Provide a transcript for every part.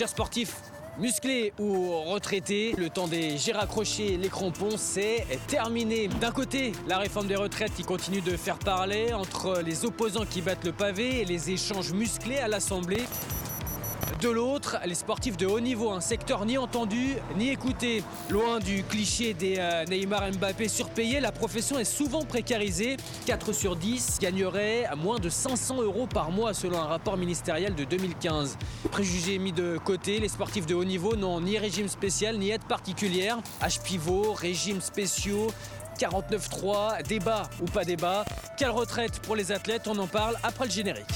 chers sportifs, Musclés ou retraités, le temps des j'ai raccroché les crampons, c'est terminé. D'un côté, la réforme des retraites qui continue de faire parler entre les opposants qui battent le pavé et les échanges musclés à l'Assemblée. De l'autre, les sportifs de haut niveau, un secteur ni entendu ni écouté. Loin du cliché des euh, Neymar Mbappé surpayés, la profession est souvent précarisée. 4 sur 10 gagneraient à moins de 500 euros par mois selon un rapport ministériel de 2015. Préjugés mis de côté, les sportifs de haut niveau n'ont ni régime spécial ni aide particulière. H pivot, régime spéciaux, 49-3, débat ou pas débat. Quelle retraite pour les athlètes? On en parle après le générique.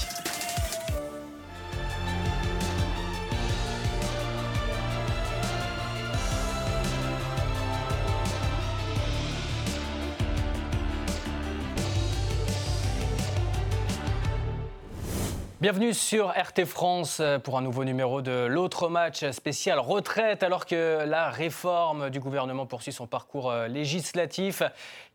Bienvenue sur RT France pour un nouveau numéro de l'autre match spécial retraite alors que la réforme du gouvernement poursuit son parcours euh, législatif.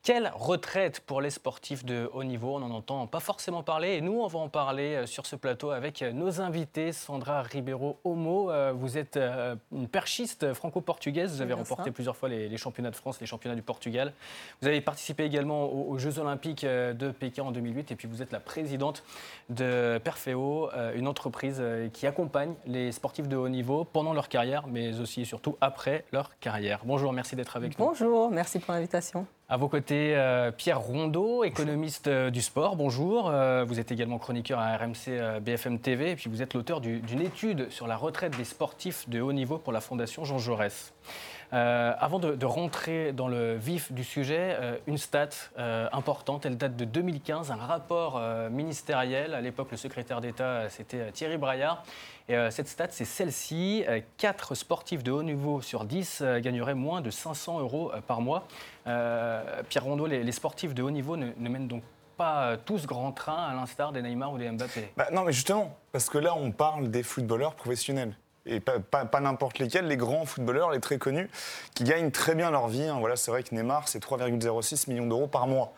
Quelle retraite pour les sportifs de haut niveau? On n'en entend pas forcément parler et nous, on va en parler euh, sur ce plateau avec euh, nos invités. Sandra Ribeiro Homo, euh, vous êtes une perchiste franco-portugaise. Vous avez remporté plusieurs fois les, championnats de France, les championnats du Portugal. Vous avez participé également aux, Jeux Olympiques de Pékin en 2008 et puis vous êtes la présidente de Perfeo, une entreprise qui accompagne les sportifs de haut niveau pendant leur carrière, mais aussi et surtout après leur carrière. Bonjour, merci d'être avec nous. Bonjour, merci pour l'invitation. À vos côtés, euh, Pierre Rondeau, économiste euh, du sport. Bonjour. Euh, vous êtes également chroniqueur à RMC BFM TV et puis vous êtes l'auteur d'une étude sur la retraite des sportifs de haut niveau pour la Fondation Jean Jaurès. Avant de, rentrer dans le vif du sujet, une stat importante, elle date de 2015, un rapport ministériel. À l'époque, le secrétaire d'État, c'était Thierry Braillard. Et cette stat, c'est celle-ci. 4 sportifs de haut niveau sur 10 gagneraient moins de 500 euros par mois. Euh, Pierre Rondeau, les, sportifs de haut niveau ne, mènent donc pas tous grand train à l'instar des Neymar ou des Mbappé bah Non, mais justement, parce que là, on parle des footballeurs professionnels. Et pas, n'importe lesquels, les grands footballeurs, les très connus, qui gagnent très bien leur vie. Hein. Voilà, c'est vrai que Neymar, c'est 3,06 millions d'euros par mois.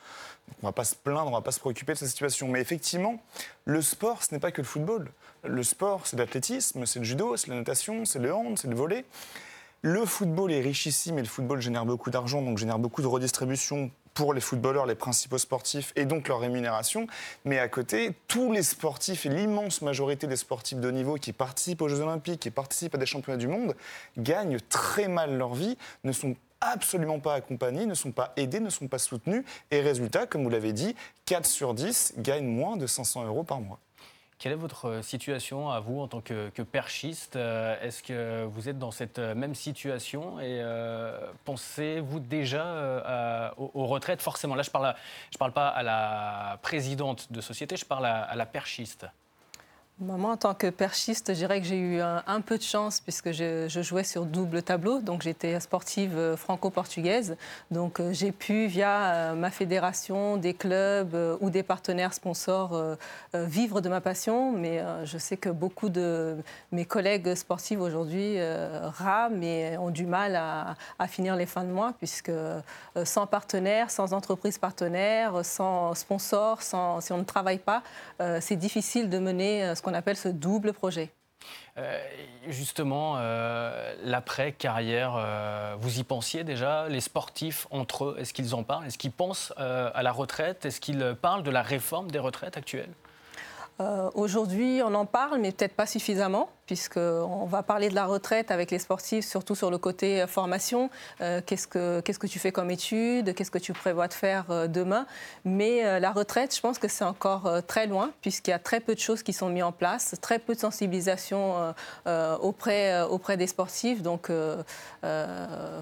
on ne va pas se plaindre, on ne va pas se préoccuper de cette situation. Mais effectivement, le sport, ce n'est pas que le football. Le sport, c'est l'athlétisme, c'est le judo, c'est la natation, c'est le hand, c'est le volet. Le football est richissime et le football génère beaucoup d'argent, donc génère beaucoup de redistribution pour les footballeurs, les principaux sportifs et donc leur rémunération. Mais à côté, tous les sportifs et l'immense majorité des sportifs de niveau qui participent aux Jeux Olympiques, qui participent à des championnats du monde, gagnent très mal leur vie, ne sont absolument pas accompagnés, ne sont pas aidés, ne sont pas soutenus. Et résultat, comme vous l'avez dit, 4 sur 10 gagnent moins de 500 euros par mois. Quelle est votre euh, situation à vous en tant que, perchiste euh, Est-ce que vous êtes dans cette euh, même situation et pensez-vous déjà aux, retraites Forcément, là je ne parle, parle pas à la présidente de société, je parle à la perchiste. Moi, en tant que perchiste, je dirais que j'ai eu un, peu de chance puisque je, jouais sur double tableau. Donc, j'étais sportive euh, franco-portugaise. Donc, euh, j'ai pu, via euh, ma fédération, des clubs ou des partenaires sponsors, vivre de ma passion. Mais je sais que beaucoup de mes collègues sportifs aujourd'hui rament et ont du mal à, finir les fins de mois puisque sans partenaires, sans entreprise partenaire, sans sponsor, sans, si on ne travaille pas, c'est difficile de mener ce qu'on appelle ce double projet. Euh, justement, euh, l'après-carrière, euh, vous y pensiez déjà Les sportifs entre eux, est-ce qu'ils en parlent? Est-ce qu'ils pensent à la retraite? Est-ce qu'ils parlent de la réforme des retraites actuelles? Aujourd'hui, on en parle, mais peut-être pas suffisamment puisqu'on va parler de la retraite avec les sportifs, surtout sur le côté euh, formation. Euh, qu'est-ce, que, que tu fais comme étude Qu'est-ce que tu prévois de faire euh, demain? Mais la retraite, je pense que c'est encore très loin, puisqu'il y a très peu de choses qui sont mises en place, très peu de sensibilisation auprès, auprès des sportifs. Donc, il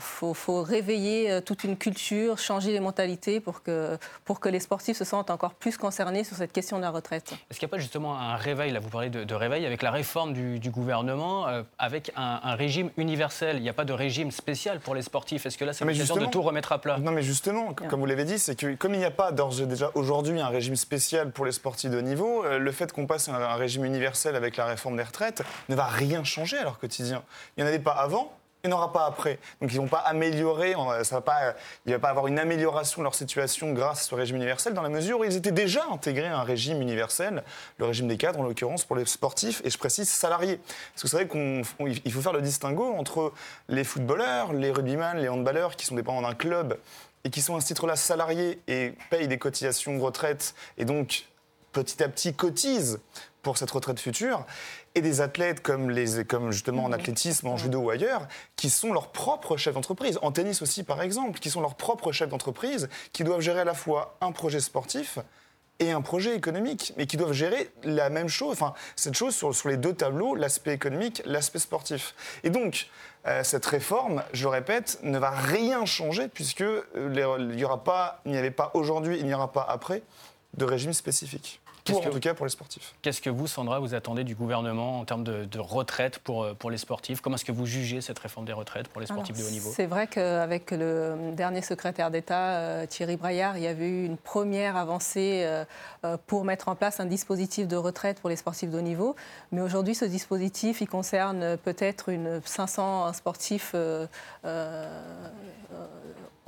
faut, faut, réveiller toute une culture, changer les mentalités pour que, pour que les sportifs se sentent encore plus concernés sur cette question de la retraite. Est-ce qu'il n'y a pas justement un réveil, là vous parlez de, réveil, avec la réforme du, du gouvernement euh, avec un, régime universel. Il n'y a pas de régime spécial pour les sportifs. Est-ce que là, c'est l'occasion de tout remettre à plat? Non, mais justement, comme vous l'avez dit, c'est que comme il n'y a pas d'ores déjà aujourd'hui un régime spécial pour les sportifs de niveau, euh, le fait qu'on passe à un régime universel avec la réforme des retraites ne va rien changer à leur quotidien. Il n'y en avait pas avant, il n'y en aura pas après. Donc ils vont pas améliorer, ça va pas, il ne va pas avoir une amélioration de leur situation grâce ce régime universel, dans la mesure où ils étaient déjà intégrés à un régime universel, le régime des cadres en l'occurrence pour les sportifs, et je précise salariés. Parce que c'est vrai qu'il faut faire le distinguo entre les footballeurs, les rugbyman, les handballeurs qui sont dépendants d'un club et qui sont à ce titre-là salariés et payent des cotisations retraite et donc petit à petit cotisent pour cette retraite future, et des athlètes comme, les, comme justement en mmh. athlétisme, en judo ou ailleurs, qui sont leurs propres chefs d'entreprise, en tennis aussi par exemple, qui sont leurs propres chefs d'entreprise, qui doivent gérer à la fois un projet sportif et un projet économique, mais qui doivent gérer la même chose, enfin cette chose sur, sur les deux tableaux, l'aspect économique, l'aspect sportif. Et donc, euh, cette réforme, je le répète, ne va rien changer puisque euh, il n'y aura pas, il n'y avait pas aujourd'hui, il n'y aura pas après de régime spécifique en tout cas pour les sportifs. Qu'est-ce que vous, Sandra, vous attendez du gouvernement en termes de, retraite pour, euh, pour les sportifs? Comment est-ce que vous jugez cette réforme des retraites pour les sportifs de haut niveau? C'est vrai qu'avec le dernier secrétaire d'État, euh, Thierry Braillard, il y avait eu une première avancée euh, pour mettre en place un dispositif de retraite pour les sportifs de haut niveau. Mais aujourd'hui, ce dispositif, il concerne peut-être une 500 sportifs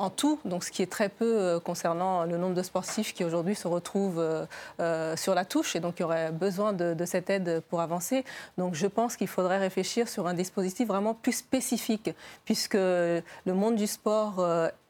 en tout, donc ce qui est très peu euh, concernant le nombre de sportifs qui aujourd'hui se retrouvent euh, euh, sur la touche et donc il y aurait besoin de, de cette aide pour avancer. Donc je pense qu'il faudrait réfléchir sur un dispositif vraiment plus spécifique puisque le monde du sport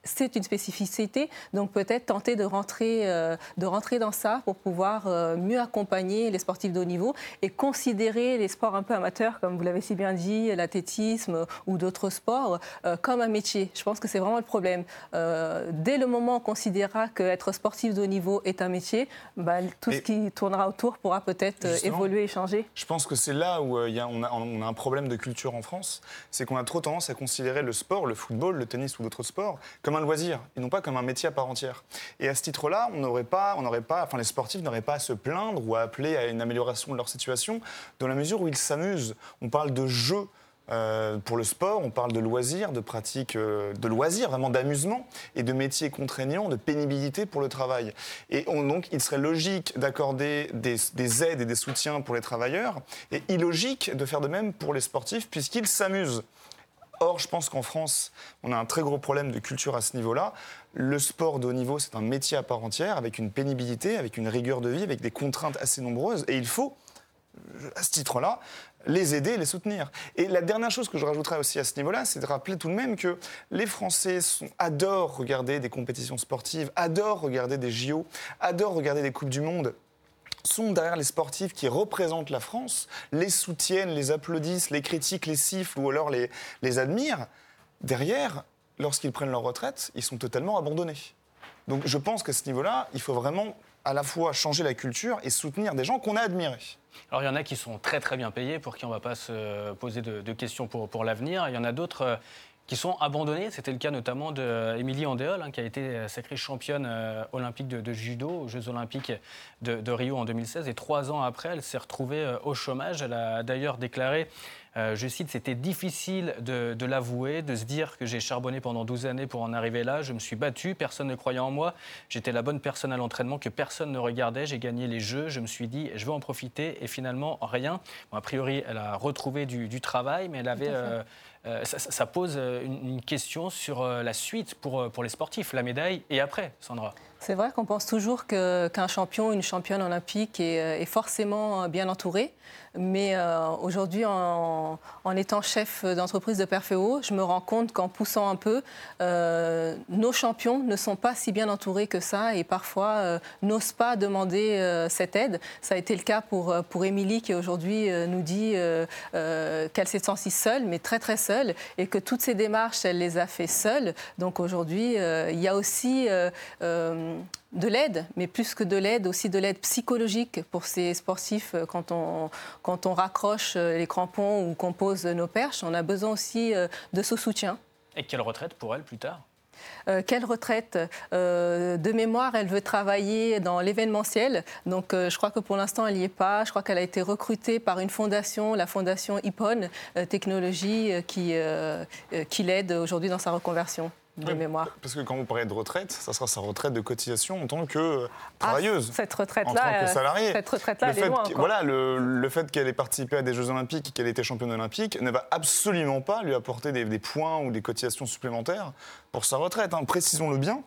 c'est une spécificité, donc peut-être tenter de rentrer, euh, de rentrer dans ça pour pouvoir euh, mieux accompagner les sportifs de haut niveau et considérer les sports un peu amateurs, comme vous l'avez si bien dit, l'athlétisme ou d'autres sports, euh, comme un métier. Je pense que c'est vraiment le problème. dès le moment où on considérera qu'être sportif de haut niveau est un métier, bah, tout ce qui tournera autour pourra peut-être évoluer et changer. Je pense que c'est là où y a, on, a, on a un problème de culture en France, c'est qu'on a trop tendance à considérer le sport, le football, le tennis ou d'autres sports, comme comme un loisir et non pas comme un métier à part entière. Et à ce titre-là, on n'aurait pas, on n'aurait pas, enfin les sportifs n'auraient pas à se plaindre ou à appeler à une amélioration de leur situation dans la mesure où ils s'amusent. On parle de jeu. Euh, pour le sport, on parle de loisirs, de pratiques euh, de loisirs, vraiment d'amusement, et de métiers contraignants, de pénibilité pour le travail. Et donc, il serait logique d'accorder des, des, aides et des soutiens pour les travailleurs, et illogique de faire de même pour les sportifs, puisqu'ils s'amusent. Or, je pense qu'en France, on a un très gros problème de culture à ce niveau-là. Le sport de haut niveau, c'est un métier à part entière, avec une pénibilité, avec une rigueur de vie, avec des contraintes assez nombreuses. Et il faut, à ce titre-là, les aider, les soutenir. Et la dernière chose que je rajouterais aussi à ce niveau-là, c'est de rappeler tout de même que les Français adorent regarder des compétitions sportives, adorent regarder des JO, adorent regarder des Coupes du Monde sont derrière les sportifs qui représentent la France, les soutiennent, les applaudissent, les critiquent, les sifflent ou alors les, admirent, derrière, lorsqu'ils prennent leur retraite, ils sont totalement abandonnés. Donc je pense qu'à ce niveau-là, il faut vraiment à la fois changer la culture et soutenir des gens qu'on a admirés. Alors il y en a qui sont très très bien payés, pour qui on ne va pas se poser de, questions pour, pour l'avenir. Il y en a d'autres euh, qui sont abandonnés. C'était le cas notamment d'Émilie Andéol, hein, qui a été euh, sacrée championne euh, olympique de, judo aux Jeux olympiques de, Rio en 2016. Et trois ans après, elle s'est retrouvée euh, au chômage. Elle a d'ailleurs déclaré, je cite, c'était difficile de, de l'avouer, de se dire que j'ai charbonné pendant 12 années pour en arriver là. Je me suis battue, personne ne croyait en moi. J'étais la bonne personne à l'entraînement que personne ne regardait. J'ai gagné les Jeux. Je me suis dit, je vais en profiter. Et finalement, rien. Bon, a priori, elle a retrouvé du, du travail, mais elle avait euh, ça, pose euh, une, question sur euh, la suite pour, pour les sportifs, la médaille et après, Sandra. C'est vrai qu'on pense toujours qu'un champion, une championne olympique est, forcément bien entouré. Mais aujourd'hui, en, étant chef d'entreprise de Perfeo, je me rends compte qu'en poussant un peu, nos champions ne sont pas si bien entourés que ça et parfois n'osent pas demander cette aide. Ça a été le cas pour, pour Émilie qui aujourd'hui nous dit qu'elle s'est sentie seule, mais très très seule et que toutes ces démarches, elle les a fait seule. Donc aujourd'hui, euh, il y a aussi euh, euh, de l'aide, mais plus que de l'aide, aussi de l'aide psychologique pour ces sportifs quand on, quand on raccroche les crampons ou qu'on pose nos perches. On a besoin aussi de ce soutien. Et quelle retraite pour elle plus tard? Euh, quelle retraite? Euh, De mémoire, elle veut travailler dans l'événementiel. Donc, euh, je crois que pour l'instant, elle n'y est pas. Je crois qu'elle a été recrutée par une fondation, la fondation IPON Technologie, qui, qui l'aide aujourd'hui dans sa reconversion. De mémoire. Parce que quand vous parlez de retraite, ça sera sa retraite de cotisation en tant que ah, travailleuse. cette retraite-là, en tant que salariée. Cette retraite-là, elle est loin Voilà, le, fait qu'elle ait participé à des Jeux Olympiques et qu'elle ait été championne olympique ne va absolument pas lui apporter des, points ou des cotisations supplémentaires pour sa retraite. Hein. Précisons-le bien.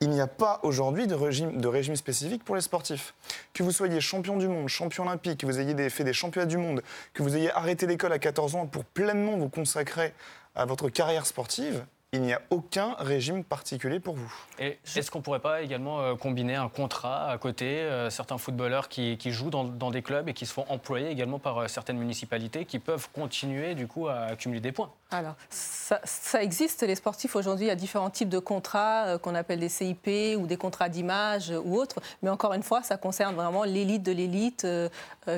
Il n'y a pas aujourd'hui de régime, de régime spécifique pour les sportifs. Que vous soyez champion du monde, champion olympique, que vous ayez fait des championnats du monde, que vous ayez arrêté l'école à 14 ans pour pleinement vous consacrer à votre carrière sportive, il n'y a aucun régime particulier pour vous. Et est-ce qu'on ne pourrait pas également euh, combiner un contrat à côté euh, Certains footballeurs qui, jouent dans, des clubs et qui se font employer également par euh, certaines municipalités qui peuvent continuer du coup à accumuler des points? Alors, ça, existe, les sportifs aujourd'hui, il y a différents types de contrats qu'on appelle des CIP ou des contrats d'image ou autres. Mais encore une fois, ça concerne vraiment l'élite de l'élite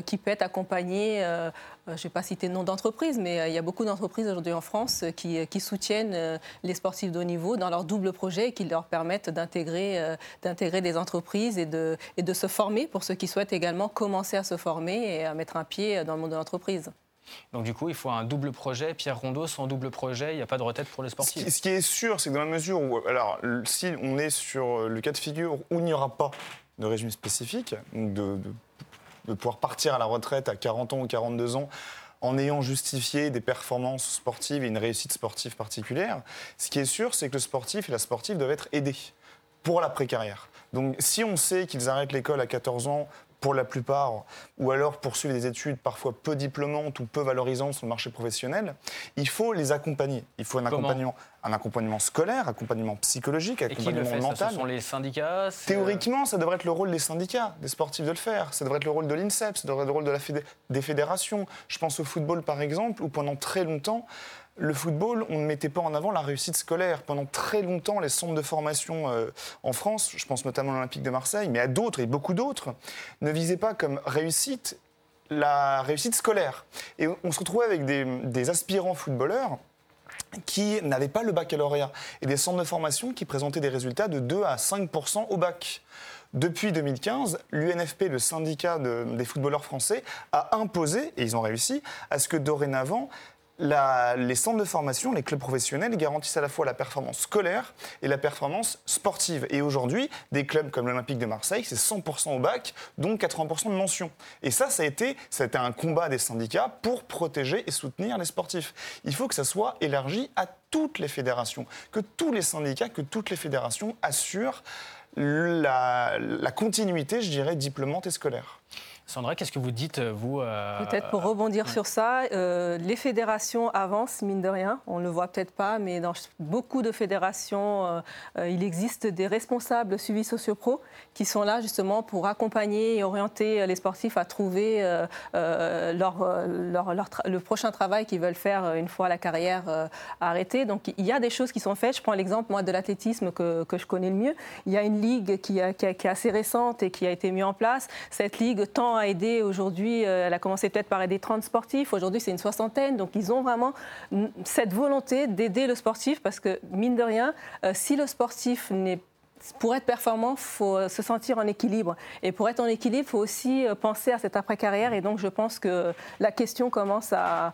qui peut être accompagnée je ne vais pas citer le nom d'entreprise, mais il y a beaucoup d'entreprises aujourd'hui en France qui, qui soutiennent les sportifs de haut niveau dans leur double projet qui leur permettent d'intégrer euh, d'intégrer des entreprises et de, et de se former pour ceux qui souhaitent également commencer à se former et à mettre un pied dans le monde de l'entreprise. Donc du coup, il faut un double projet. Pierre Rondeau, sans double projet, il n'y a pas de retraite pour les sportifs. Ce qui est sûr, c'est que dans la mesure où, alors, si on est sur le cas de figure où il n'y aura pas de régime spécifique, de, de, de pouvoir partir à la retraite à 40 ans ou 42 ans en ayant justifié des performances sportives et une réussite sportive particulière. Ce qui est sûr, c'est que le sportif et la sportive doivent être aidés pour la précarrière. Donc si on sait qu'ils arrêtent l'école à 14 ans pour la plupart, ou alors poursuivre des études parfois peu diplômantes ou peu valorisantes sur le marché professionnel, il faut les accompagner. Il faut un accompagnement, un accompagnement scolaire, accompagnement psychologique, accompagnement Et qui le mental. Ce sont les syndicats Théoriquement, ça devrait être le rôle des syndicats, des sportifs de le faire. Ça devrait être le rôle de l'INSEP, ça devrait être le rôle de la des fédérations. Je pense au football par exemple, où pendant très longtemps, le football, on ne mettait pas en avant la réussite scolaire. Pendant très longtemps, les centres de formation euh, en France, je pense notamment à l'Olympique de Marseille, mais à d'autres et beaucoup d'autres, ne visaient pas comme réussite la réussite scolaire. Et on se retrouvait avec des, aspirants footballeurs qui n'avaient pas le baccalauréat et des centres de formation qui présentaient des résultats de 2 à 5 au bac. Depuis 2015, l'UNFP, le syndicat des footballeurs français, a imposé, et ils ont réussi, à ce que dorénavant, les centres de formation, les clubs professionnels garantissent à la fois la performance scolaire et la performance sportive. Et aujourd'hui, des clubs comme l'Olympique de Marseille, c'est 100% au bac, donc 80% de mention. Et ça, ça a, été, ça a été un combat des syndicats pour protéger et soutenir les sportifs. Il faut que ça soit élargi à toutes les fédérations, que tous les syndicats, que toutes les fédérations assurent la, la continuité, je dirais, diplômante et scolaire. Sandra, qu'est-ce que vous dites, euh, vous euh, Peut-être pour rebondir sur ça, euh, les fédérations avancent, mine de rien. On ne le voit peut-être pas, mais dans beaucoup de fédérations, il existe des responsables suivis sociopro qui sont là justement pour accompagner et orienter les sportifs à trouver leur, le prochain travail qu'ils veulent faire une fois la carrière arrêtée. Donc il y a des choses qui sont faites. Je prends l'exemple, moi, de l'athlétisme que, que, je connais le mieux. Il y a une ligue qui, qui, qui est assez récente et qui a été mise en place. Cette ligue tend à aider aujourd'hui, euh, elle a commencé peut-être par aider 30 sportifs, aujourd'hui c'est une soixantaine, donc ils ont vraiment cette volonté d'aider le sportif parce que, mine de rien, euh, si le sportif n'est pour être performant, il faut euh, se sentir en équilibre. Et pour être en équilibre, il faut aussi penser à cette après-carrière. Et donc, je pense que la question commence à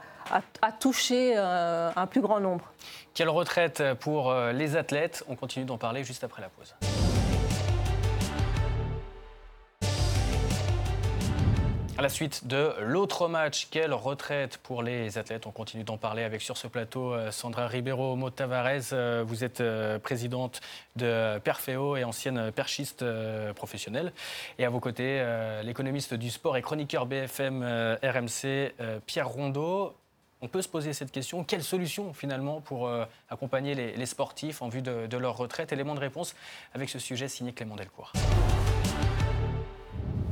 toucher un plus grand nombre. Quelle retraite pour les athlètes? On continue d'en parler juste après la pause. À la suite de l'autre match, quelle retraite pour les athlètes? On continue d'en parler avec sur ce plateau euh, Sandra Ribeiro Motavares. Euh, vous êtes euh, présidente de Perfeo et ancienne perchiste professionnelle. Et à vos côtés, l'économiste du sport et chroniqueur BFM RMC, Pierre Rondeau. On peut se poser cette question. Quelle solution finalement pour accompagner les, sportifs en vue de, de leur retraite? Élément de réponse avec ce sujet signé Clément Delcourt.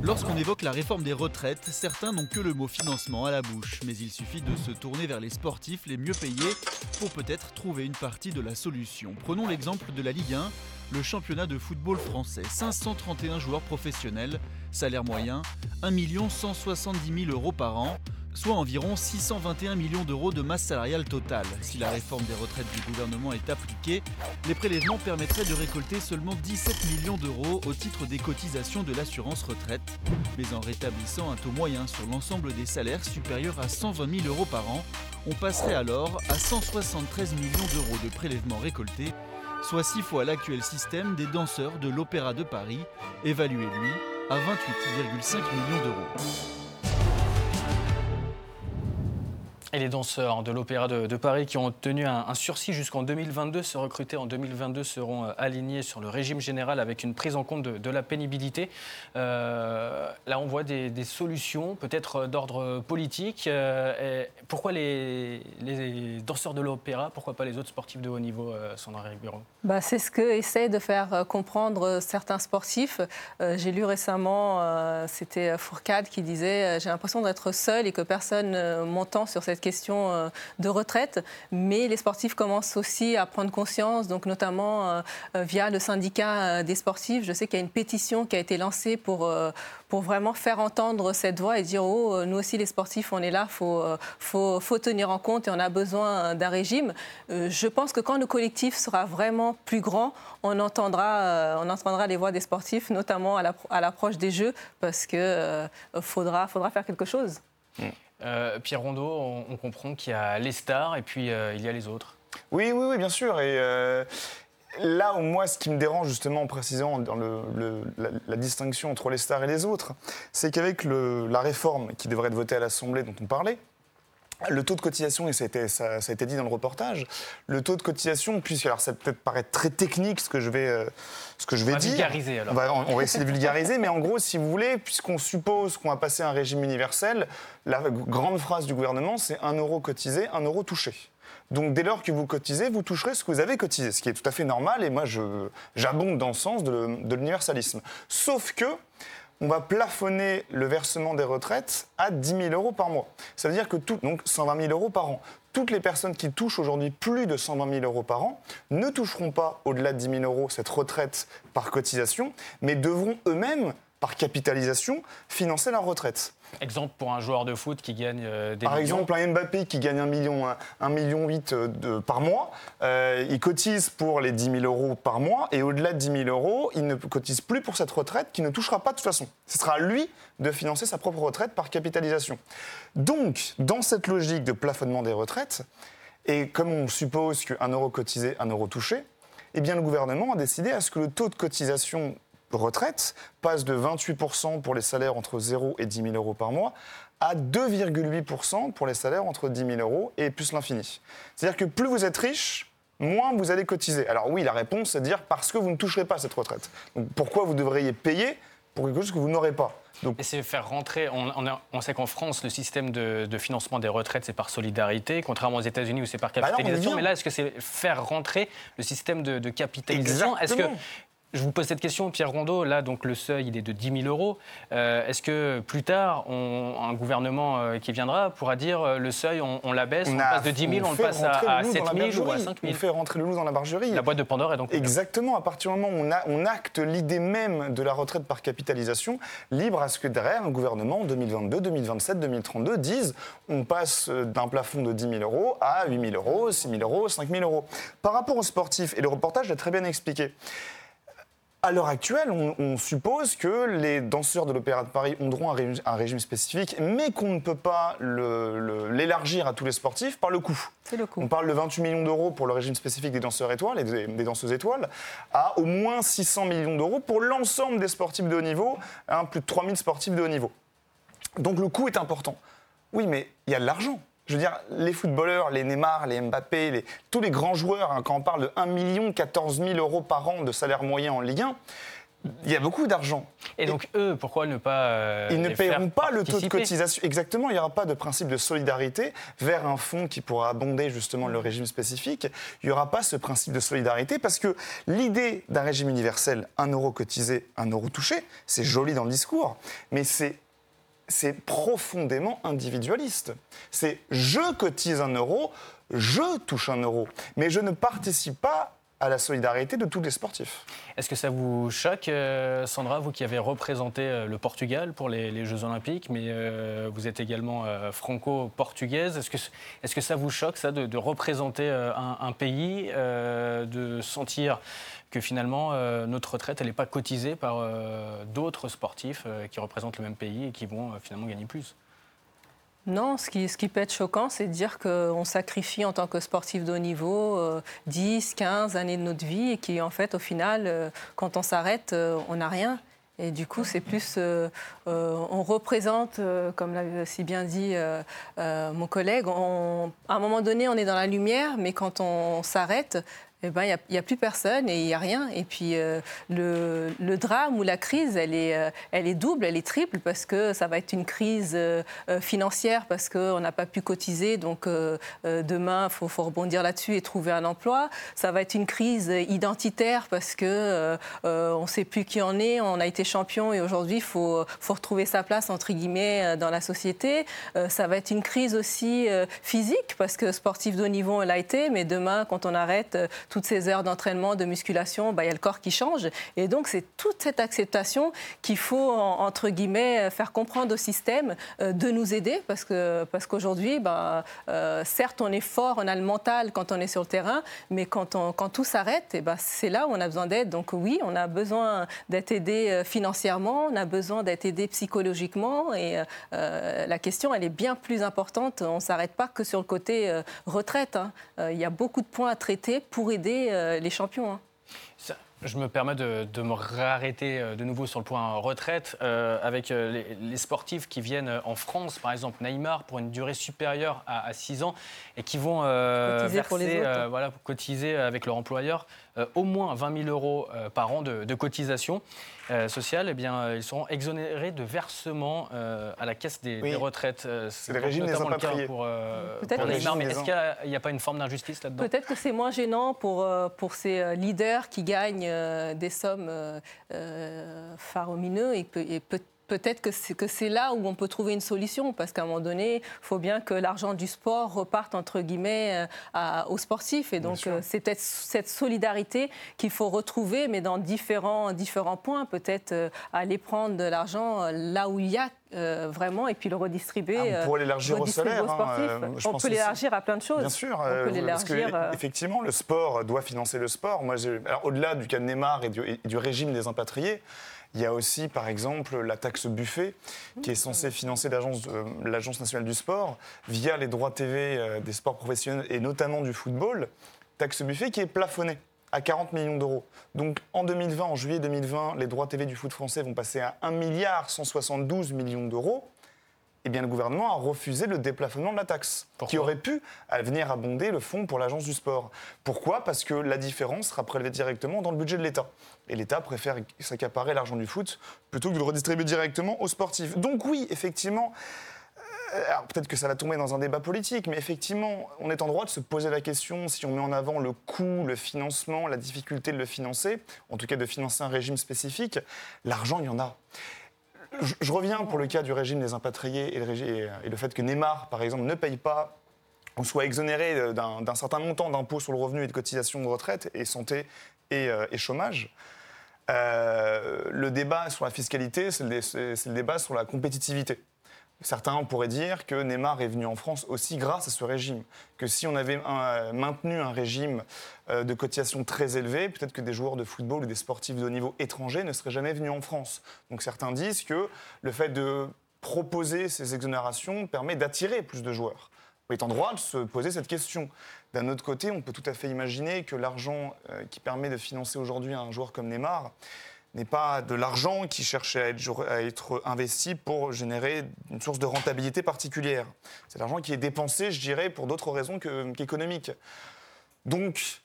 Lorsqu'on évoque la réforme des retraites, certains n'ont que le mot financement à la bouche, mais il suffit de se tourner vers les sportifs les mieux payés pour peut-être trouver une partie de la solution. Prenons l'exemple de la Ligue 1, le championnat de football français. 531 joueurs professionnels, salaire moyen 1 170 000 euros par an soit environ 621 millions d'euros de masse salariale totale. Si la réforme des retraites du gouvernement est appliquée, les prélèvements permettraient de récolter seulement 17 millions d'euros au titre des cotisations de l'assurance retraite, mais en rétablissant un taux moyen sur l'ensemble des salaires supérieur à 120 000 euros par an, on passerait alors à 173 millions d'euros de prélèvements récoltés soit six fois l'actuel système des danseurs de l'Opéra de Paris, évalué lui à 28,5 millions d'euros. Et les danseurs de l'Opéra de, Paris qui ont obtenu un, sursis jusqu'en 2022, se recruter en 2022, seront euh, alignés sur le régime général avec une prise en compte de, la pénibilité. Euh, là, on voit des, solutions, peut-être d'ordre politique. Euh, pourquoi les, danseurs de l'Opéra Pourquoi pas les autres sportifs de haut niveau, Sandra Ribeiro? Bah, C'est ce que essaie de faire comprendre certains sportifs. J'ai lu récemment, c'était Fourcade qui disait J'ai l'impression d'être seul et que personne m'entend sur cette question euh, de retraite, mais les sportifs commencent aussi à prendre conscience, donc notamment euh, euh, via le syndicat des sportifs. Je sais qu'il y a une pétition qui a été lancée pour, pour vraiment faire entendre cette voix et dire oh, nous aussi les sportifs, on est là, il faut, faut, faut, tenir en compte et on a besoin d'un régime. Je pense que quand le collectif sera vraiment plus grand, on entendra, on entendra les voix des sportifs, notamment à l'approche des Jeux, parce qu'il faudra, faudra faire quelque chose. Mm. Euh, Pierre Rondeau, on, comprend qu'il y a les stars et puis euh, il y a les autres. Oui, oui, oui, bien sûr. Et euh, là moi, ce qui me dérange justement en précisant la, distinction entre les stars et les autres, c'est qu'avec la réforme qui devrait être votée à l'Assemblée dont on parlait, le taux de cotisation, et ça a, été, ça, a, été, dit dans le reportage, le taux de cotisation, puisque alors ça peut-être paraître très technique ce que je vais, euh, ce que je vais on dire. Vulgariser, alors. On, va, essayer de vulgariser, mais en gros, si vous voulez, puisqu'on suppose qu'on va passer un régime universel, la grande phrase du gouvernement, c'est un euro cotisé, un euro touché. Donc dès lors que vous cotisez, vous toucherez ce que vous avez cotisé, ce qui est tout à fait normal, et moi j'abonde dans le sens de, de l'universalisme. Sauf que on va plafonner le versement des retraites à 10 000 euros par mois. Ça veut dire que tout, donc 120 000 euros par an. Toutes les personnes qui touchent aujourd'hui plus de 120 000 euros par an ne toucheront pas au-delà de 10 000 euros cette retraite par cotisation, mais devront eux-mêmes, par capitalisation, financer leur retraite. Exemple pour un joueur de foot qui gagne euh, des Par exemple, un Mbappé qui gagne 1 million, 1 million 8 euh, de, par mois, euh, il cotise pour les 10 000 euros par mois et au-delà de 10 000 euros, il ne cotise plus pour cette retraite qui ne touchera pas de toute façon. Ce sera à lui de financer sa propre retraite par capitalisation. Donc, dans cette logique de plafonnement des retraites, et comme on suppose qu'un euro cotisé, un euro touché, eh bien le gouvernement a décidé à ce que le taux de cotisation retraite passe de 28% pour les salaires entre 0 et 10 000 euros par mois à 2,8% pour les salaires entre 10 000 euros et plus l'infini. C'est-à-dire que plus vous êtes riche, moins vous allez cotiser. Alors oui, la réponse, c'est de dire parce que vous ne toucherez pas cette retraite. Donc pourquoi vous devriez payer pour quelque chose que vous n'aurez pas? Donc... Et c'est faire rentrer. On, sait qu'en France, le système de, financement des retraites, c'est par solidarité, contrairement aux États-Unis où c'est par bah capitalisation. mais là, est-ce que c'est faire rentrer le système de, de capitalisation? Est-ce que je vous pose cette question, Pierre Rondeau. Là, donc le seuil, il est de 10 000 euros. Euh, est-ce que plus tard, un gouvernement euh, qui viendra pourra dire euh, le seuil, on, on l'abaisse, on, passe de 10 000, on, le passe à, 7 000 ou à 5 000 On fait rentrer le loup dans la bergerie. La boîte de Pandore est donc. Exactement. À partir du moment où on, acte l'idée même de la retraite par capitalisation, libre à ce que derrière un gouvernement en 2022, 2027, 2032 dise on passe d'un plafond de 10 000 euros à 8 000 euros, 6 000 euros, 5 000 euros. Par rapport aux sportifs, et le reportage l'a très bien expliqué. À l'heure actuelle, on, suppose que les danseurs de l'Opéra de Paris ont droit à un régime, spécifique, mais qu'on ne peut pas l'élargir à tous les sportifs par le coût. C'est le coût. On parle de 28 millions d'euros pour le régime spécifique des danseurs étoiles et des, danseuses étoiles, à au moins 600 millions d'euros pour l'ensemble des sportifs de haut niveau, hein, plus de 3000 sportifs de haut niveau. Donc le coût est important. Oui, mais il y a de l'argent. Je veux dire, les footballeurs, les Neymar, les Mbappé, tous les grands joueurs, hein, quand on parle de 1 million 14 000 euros par an de salaire moyen en Ligue 1, il y a beaucoup d'argent. Et donc eux, pourquoi ne pas euh, Ils ne paieront pas le taux de cotisation. Exactement, il n'y aura pas de principe de solidarité vers un fonds qui pourra abonder justement le régime spécifique. Il n'y aura pas ce principe de solidarité parce que l'idée d'un régime universel, un euro cotisé, un euro touché, c'est joli dans le discours, mais c'est c'est profondément individualiste. C'est je cotise un euro, je touche un euro, mais je ne participe pas à la solidarité de tous les sportifs. Est-ce que ça vous choque, euh, Sandra, vous qui avez représenté euh, le Portugal pour les, Jeux Olympiques, mais euh, vous êtes également franco-portugaise. Est-ce que, est que, ça vous choque, ça, de, représenter un, un, pays, de sentir que finalement euh, notre retraite elle n'est pas cotisée par euh, d'autres sportifs euh, qui représentent le même pays et qui vont finalement gagner plus non, ce qui, ce qui peut être choquant, c'est de dire qu'on sacrifie en tant que sportif de haut niveau 10, 15 années de notre vie et qu'en fait, au final, quand on s'arrête, on n'a rien. Et du coup, c'est plus, on représente, comme l'a si bien dit mon collègue, à un moment donné, on est dans la lumière, mais quand on s'arrête, eh ben, il n'y a, plus personne et il n'y a rien. Et puis euh, le, drame ou la crise, elle est, euh, elle est double, elle est triple, parce que ça va être une crise euh, financière, parce qu'on n'a pas pu cotiser, donc demain, il faut, rebondir là-dessus et trouver un emploi. Ça va être une crise identitaire, parce qu'on ne sait plus qui en est, on a été champion et aujourd'hui, il faut, faut, retrouver sa place, entre guillemets, dans la société. ça va être une crise aussi physique, parce que sportif de haut niveau, elle a été, mais demain, quand on arrête toutes ces heures d'entraînement, de musculation, bah, il y a le corps qui change. Et donc, c'est toute cette acceptation qu'il faut, entre guillemets, faire comprendre au système euh, de nous aider, parce que parce qu'aujourd'hui, bah, euh, certes, on est fort, on a le mental quand on est sur le terrain, mais quand, quand tout s'arrête, bah, c'est là où on a besoin d'aide. Donc oui, on a besoin d'être aidé euh, financièrement, on a besoin d'être aidé psychologiquement, et la question, elle est bien plus importante. On ne s'arrête pas que sur le côté retraite. Hein. Il y a beaucoup de points à traiter pour aider euh, les champions. Hein. Je me permets de, me réarrêter euh, de nouveau sur le point retraite euh, avec les, sportifs qui viennent en France, par exemple Neymar, pour une durée supérieure à, 6 ans et qui vont cotiser, voilà, cotiser avec leur employeur au moins 20 000 euros par an de, de cotisation. Euh, sociales, eh bien, euh, ils seront exonérés de versement euh, à la caisse des, retraites. c'est le régime des impatriés. Pour, pour mais est-ce qu'il n'y a, pas une forme d'injustice là-dedans? Peut-être que c'est moins gênant pour, pour ces leaders qui gagnent des sommes faramineuses et, et peut-être peut-être que c'est là où on peut trouver une solution, parce qu'à un moment donné, il faut bien que l'argent du sport reparte, entre guillemets, euh, aux sportifs. Et donc, euh, c'est peut-être cette solidarité qu'il faut retrouver, mais dans différents, différents points, peut-être euh, aller prendre de l'argent là où il y a vraiment et puis le redistribuer. Ah, pour l'élargir au salaire. Hein, on peut l'élargir à plein de choses. Bien sûr. parce que, effectivement, le sport doit financer le sport. Moi, au-delà du cas de Neymar et du, et du régime des impatriés, il y a aussi, par exemple, la taxe buffet, qui est censée financer euh, l'Agence nationale du sport via les droits TV euh, des sports professionnels et notamment du football. Taxe buffet qui est plafonnée à 40 millions d'euros. Donc en 2020, en juillet 2020, les droits TV du foot français vont passer à 1 milliard 172 millions d'euros eh bien, le gouvernement a refusé le déplafonnement de la taxe, qui aurait pu venir abonder le fonds pour l'agence du sport. Pourquoi? Parce que la différence sera prélevée directement dans le budget de l'État. Et l'État préfère s'accaparer l'argent du foot plutôt que de le redistribuer directement aux sportifs. Donc oui, effectivement, euh, peut-être que ça va tomber dans un débat politique, mais effectivement, on est en droit de se poser la question si on met en avant le coût, le financement, la difficulté de le financer, en tout cas de financer un régime spécifique. L'argent, il y en a. Je, reviens pour le cas du régime des impatriés et le, fait que Neymar, par exemple, ne paye pas ou soit exonéré d'un certain montant d'impôts sur le revenu et de cotisations de retraite et santé et, euh, chômage. Euh, le débat sur la fiscalité, c'est le, débat sur la compétitivité. Certains pourraient dire que Neymar est venu en France aussi grâce à ce régime. Que si on avait maintenu un régime euh, de cotisation très élevé, peut-être que des joueurs de football ou des sportifs de haut niveau étrangers ne seraient jamais venus en France. Donc certains disent que le fait de proposer ces exonérations permet d'attirer plus de joueurs. On est en droit de se poser cette question. D'un autre côté, on peut tout à fait imaginer que l'argent euh, qui permet de financer aujourd'hui un joueur comme Neymar n'est pas de l'argent qui cherchait à être, investi pour générer une source de rentabilité particulière. C'est l'argent qui est dépensé, je dirais, pour d'autres raisons qu'économiques. Donc,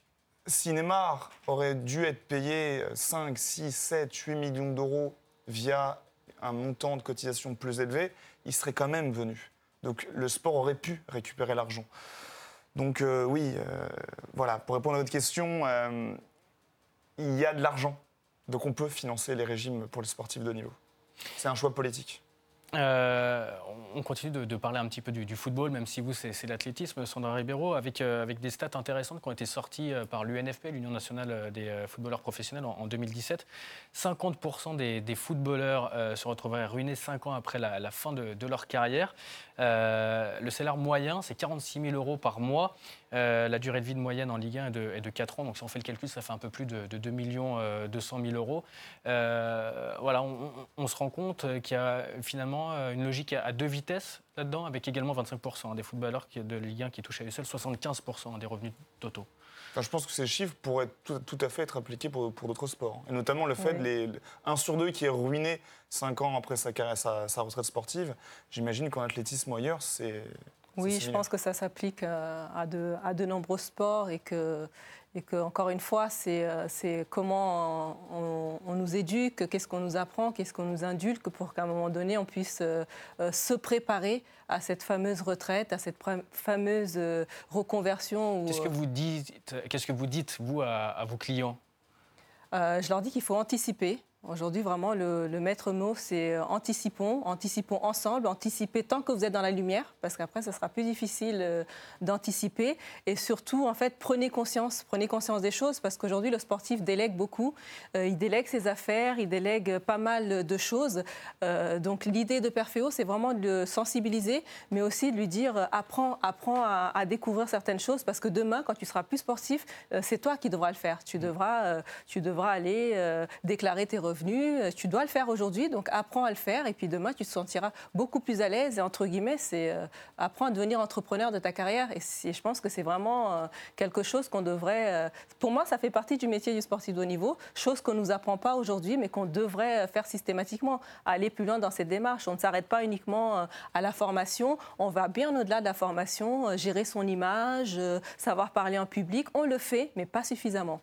si Neymar aurait dû être payé 5, 6, 7, 8 millions d'euros via un montant de cotisation plus élevé, il serait quand même venu. Donc le sport aurait pu récupérer l'argent. Donc euh, oui, euh, voilà, pour répondre à votre question, euh, il y a de l'argent donc on peut financer les régimes pour les sportifs de niveau. C'est un choix politique. Euh, on continue de, parler un petit peu du, football, même si vous, c'est l'athlétisme, Sandra Ribeiro, avec, euh, avec des stats intéressantes qui ont été sorties euh, par l'UNFP, l'Union nationale des footballeurs professionnels, en, 2017. 50% des, footballeurs se retrouveraient ruinés 5 ans après la, fin de, de, leur carrière. le salaire moyen, c'est 46 000 euros par mois. La durée de vie de moyenne en Ligue 1 est de, est de, 4 ans. Donc si on fait le calcul, ça fait un peu plus de, 2 millions 200 000 euros. voilà, on, se rend compte qu'il y a finalement une logique à, deux vitesses là-dedans, avec également 25% des footballeurs de Ligue 1 qui touchent à eux seuls 75% des revenus totaux je pense que ces chiffres pourraient tout, à fait être appliqués pour, d'autres sports. Et notamment le fait de les 1 sur 2 qui est ruiné 5 ans après sa, sa, retraite sportive. J'imagine qu'en athlétisme ou ailleurs, c'est. Oui, je pense que ça s'applique euh, à de, à de nombreux sports et que, et que encore une fois, c'est euh, comment on, nous éduque, qu'est-ce qu'on nous apprend, qu'est-ce qu'on nous indulque pour qu'à un moment donné, on puisse euh, se préparer à cette fameuse retraite, à cette fameuse reconversion. Qu'est-ce que vous dites, qu'est-ce que vous dites vous à, vos clients? Euh, Je leur dis qu'il faut anticiper. Aujourd'hui, vraiment, le, maître mot, c'est euh, anticipons, anticipons ensemble, anticipez tant que vous êtes dans la lumière, parce qu'après, ça sera plus difficile euh, d'anticiper. Et surtout, en fait, prenez conscience, prenez conscience des choses, parce qu'aujourd'hui, le sportif délègue beaucoup. Euh, il délègue ses affaires, il délègue pas mal de choses. donc, l'idée de Perfeo, c'est vraiment de le sensibiliser, mais aussi de lui dire apprends, apprends à, à, découvrir certaines choses, parce que demain, quand tu seras plus sportif, c'est toi qui devras le faire. Tu devras, tu devras aller déclarer tes euh, Tu dois le faire aujourd'hui, donc apprends à le faire et puis demain tu te sentiras beaucoup plus à l'aise. Et entre guillemets, c'est euh, apprends à devenir entrepreneur de ta carrière. Et je pense que c'est vraiment euh, quelque chose qu'on devrait. pour moi, ça fait partie du métier du sportif de haut niveau, chose qu'on ne nous apprend pas aujourd'hui, mais qu'on devrait faire systématiquement. Aller plus loin dans cette démarche. On ne s'arrête pas uniquement à la formation, on va bien au-delà de la formation, gérer son image, savoir parler en public. On le fait, mais pas suffisamment.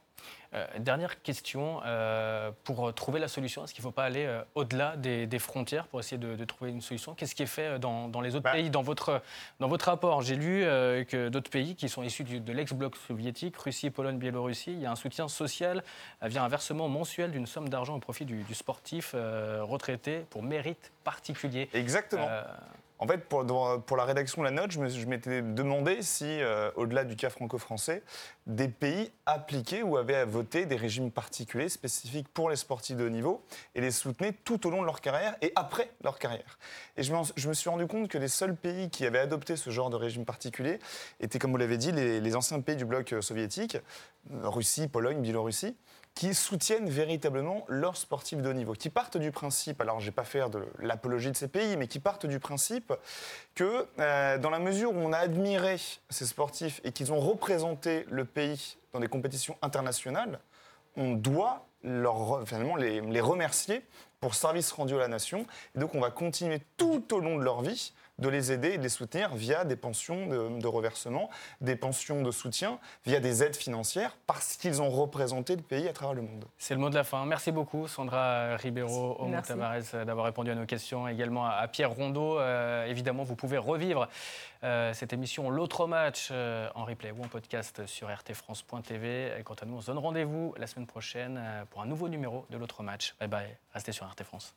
Euh, dernière question, euh, pour trouver la solution, est-ce qu'il ne faut pas aller euh, au-delà des, frontières pour essayer de, trouver une solution? Qu'est-ce qui est fait dans, les autres bah. pays dans votre, dans votre rapport, j'ai lu que d'autres pays qui sont issus de l'ex-bloc soviétique, Russie, Pologne, Biélorussie, il y a un soutien social via un versement mensuel d'une somme d'argent au profit du, du sportif retraité pour mérite particulier. Exactement. En fait, pour, la rédaction de la note, je m'étais demandé si, euh, au-delà du cas franco-français, des pays appliquaient ou avaient à voter des régimes particuliers spécifiques pour les sportifs de haut niveau et les soutenaient tout au long de leur carrière et après leur carrière. Et je, me suis rendu compte que les seuls pays qui avaient adopté ce genre de régime particulier étaient, comme vous l'avez dit, les, anciens pays du bloc euh, soviétique, Russie, Pologne, Biélorussie, qui soutiennent véritablement leurs sportifs de haut niveau, qui partent du principe, alors je vais pas faire de l'apologie de ces pays, mais qui partent du principe que euh, dans la mesure où on a admiré ces sportifs et qu'ils ont représenté le pays dans des compétitions internationales, on doit finalement les, les remercier pour service rendu à la nation. Et donc on va continuer tout au long de leur vie de les aider et de les soutenir via des pensions de, reversement, des pensions de soutien, via des aides financières, parce qu'ils ont représenté le pays à travers le monde. C'est le mot de la fin. Merci beaucoup, Sandra Ribeiro, Homo Tavares, d'avoir répondu à nos questions, également à Pierre Rondeau. Euh, évidemment, vous pouvez revivre euh, cette émission, l'autre match, euh, en replay ou en podcast sur rtfrance.tv. Quant à nous, on se donne rendez-vous la semaine prochaine pour un nouveau numéro de l'autre match. Bye bye, restez sur RT France.